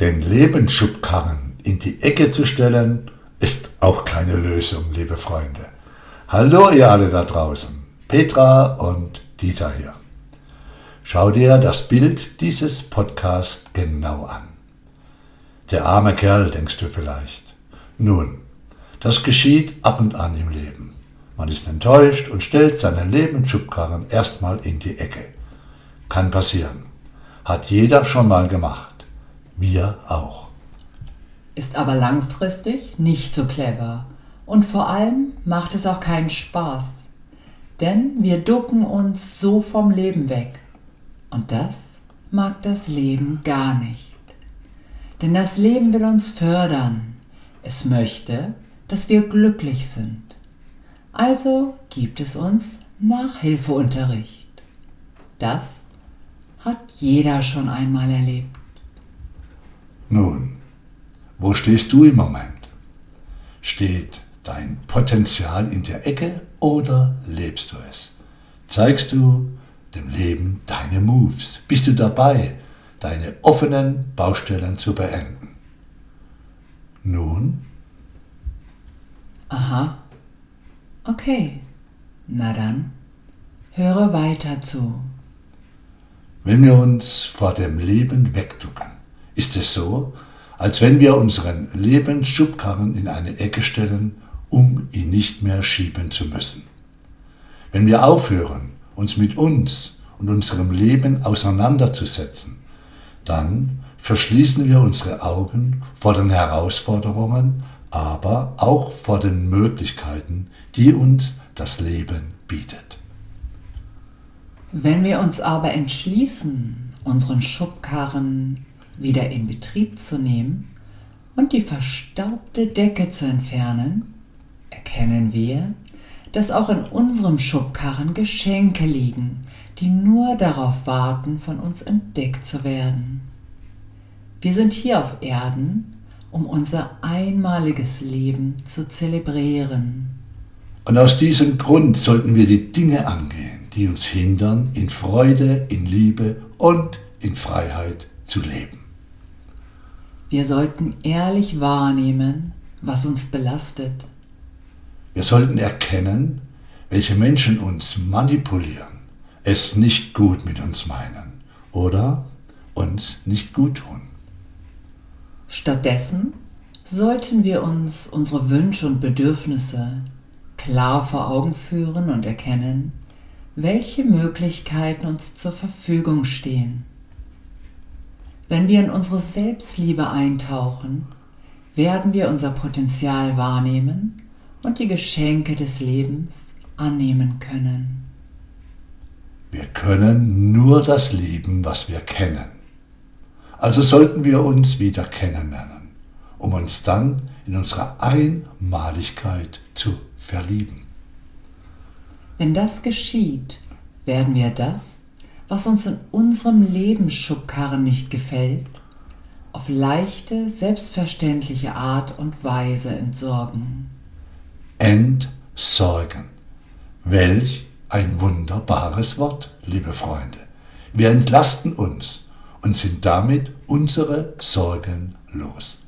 Den Lebensschubkarren in die Ecke zu stellen, ist auch keine Lösung, liebe Freunde. Hallo ihr alle da draußen, Petra und Dieter hier. Schau dir das Bild dieses Podcasts genau an. Der arme Kerl, denkst du vielleicht. Nun, das geschieht ab und an im Leben. Man ist enttäuscht und stellt seinen Lebensschubkarren erstmal in die Ecke. Kann passieren. Hat jeder schon mal gemacht. Wir auch. Ist aber langfristig nicht so clever. Und vor allem macht es auch keinen Spaß. Denn wir ducken uns so vom Leben weg. Und das mag das Leben gar nicht. Denn das Leben will uns fördern. Es möchte, dass wir glücklich sind. Also gibt es uns Nachhilfeunterricht. Das hat jeder schon einmal erlebt. Nun, wo stehst du im Moment? Steht dein Potenzial in der Ecke oder lebst du es? Zeigst du dem Leben deine Moves? Bist du dabei, deine offenen Baustellen zu beenden? Nun? Aha. Okay. Na dann, höre weiter zu. Wenn wir uns vor dem Leben wegducken, ist es so, als wenn wir unseren Lebensschubkarren in eine Ecke stellen, um ihn nicht mehr schieben zu müssen. Wenn wir aufhören, uns mit uns und unserem Leben auseinanderzusetzen, dann verschließen wir unsere Augen vor den Herausforderungen, aber auch vor den Möglichkeiten, die uns das Leben bietet. Wenn wir uns aber entschließen, unseren Schubkarren wieder in Betrieb zu nehmen und die verstaubte Decke zu entfernen, erkennen wir, dass auch in unserem Schubkarren Geschenke liegen, die nur darauf warten, von uns entdeckt zu werden. Wir sind hier auf Erden, um unser einmaliges Leben zu zelebrieren. Und aus diesem Grund sollten wir die Dinge angehen, die uns hindern, in Freude, in Liebe und in Freiheit zu leben. Wir sollten ehrlich wahrnehmen, was uns belastet. Wir sollten erkennen, welche Menschen uns manipulieren, es nicht gut mit uns meinen oder uns nicht gut tun. Stattdessen sollten wir uns unsere Wünsche und Bedürfnisse klar vor Augen führen und erkennen, welche Möglichkeiten uns zur Verfügung stehen. Wenn wir in unsere Selbstliebe eintauchen, werden wir unser Potenzial wahrnehmen und die Geschenke des Lebens annehmen können. Wir können nur das lieben, was wir kennen. Also sollten wir uns wieder kennenlernen, um uns dann in unserer Einmaligkeit zu verlieben. Wenn das geschieht, werden wir das, was uns in unserem Lebensschubkarren nicht gefällt, auf leichte, selbstverständliche Art und Weise entsorgen. Entsorgen. Welch ein wunderbares Wort, liebe Freunde. Wir entlasten uns und sind damit unsere Sorgen los.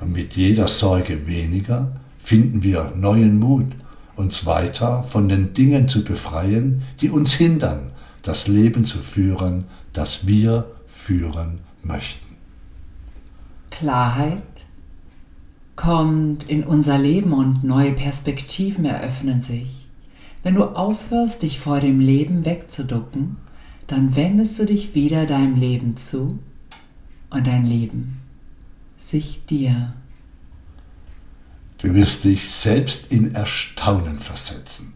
Und mit jeder Sorge weniger finden wir neuen Mut, uns weiter von den Dingen zu befreien, die uns hindern, das Leben zu führen, das wir führen möchten. Klarheit kommt in unser Leben und neue Perspektiven eröffnen sich. Wenn du aufhörst, dich vor dem Leben wegzuducken, dann wendest du dich wieder deinem Leben zu und dein Leben sich dir. Du wirst dich selbst in Erstaunen versetzen,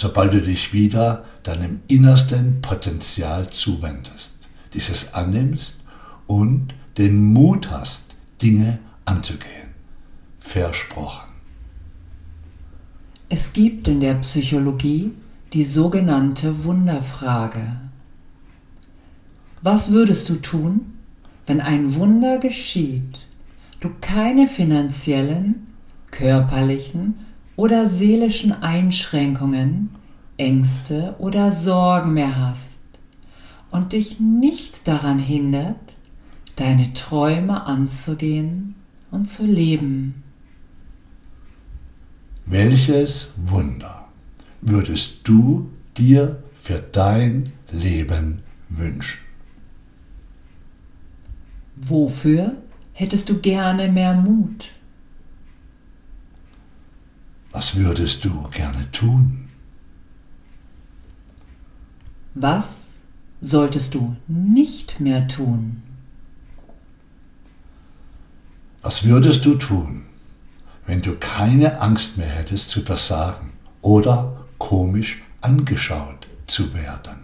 sobald du dich wieder deinem innersten Potenzial zuwendest, dieses annimmst und den Mut hast, Dinge anzugehen. Versprochen. Es gibt in der Psychologie die sogenannte Wunderfrage. Was würdest du tun, wenn ein Wunder geschieht, du keine finanziellen, körperlichen oder seelischen Einschränkungen, Ängste oder Sorgen mehr hast und dich nichts daran hindert, deine Träume anzugehen und zu leben. Welches Wunder würdest du dir für dein Leben wünschen? Wofür hättest du gerne mehr Mut? Was würdest du gerne tun? Was solltest du nicht mehr tun? Was würdest du tun, wenn du keine Angst mehr hättest zu versagen oder komisch angeschaut zu werden?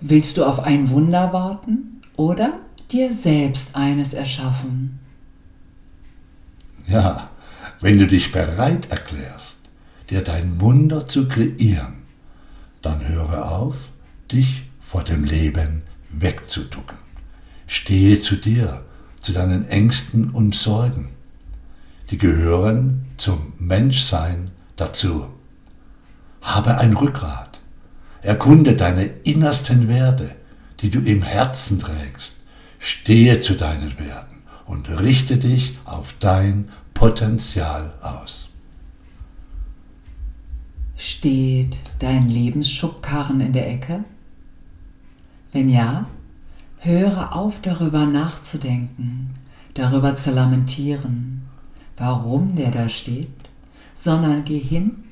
Willst du auf ein Wunder warten oder dir selbst eines erschaffen? Ja, wenn du dich bereit erklärst, dir dein Wunder zu kreieren, dann höre auf, dich vor dem Leben wegzuducken. Stehe zu dir, zu deinen Ängsten und Sorgen. Die gehören zum Menschsein dazu. Habe ein Rückgrat. Erkunde deine innersten Werte, die du im Herzen trägst. Stehe zu deinen Werten und richte dich auf dein Potenzial aus. Steht dein Lebensschubkarren in der Ecke? Wenn ja, höre auf darüber nachzudenken, darüber zu lamentieren, warum der da steht, sondern geh hin,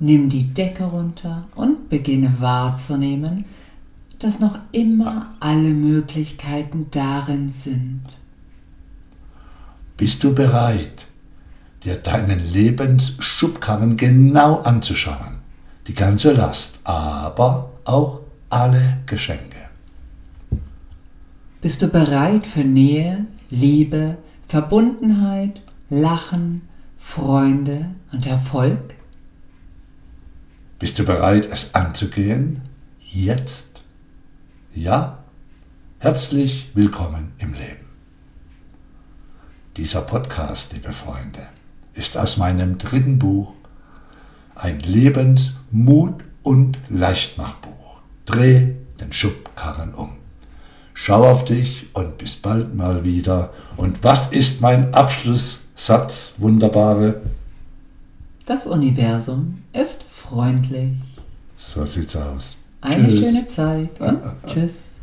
nimm die Decke runter und beginne wahrzunehmen, dass noch immer alle Möglichkeiten darin sind. Bist du bereit, dir deinen Lebensschubkarren genau anzuschauen? Die ganze Last, aber auch alle Geschenke. Bist du bereit für Nähe, Liebe, Verbundenheit, Lachen, Freunde und Erfolg? Bist du bereit, es anzugehen? Jetzt? Ja? Herzlich willkommen im Leben. Dieser Podcast, liebe Freunde, ist aus meinem dritten Buch ein Lebensmut- und Leichtmachbuch. Dreh den Schubkarren um. Schau auf dich und bis bald mal wieder. Und was ist mein Abschlusssatz, wunderbare? Das Universum ist freundlich. So sieht's aus. Eine Tschüss. schöne Zeit und tschüss.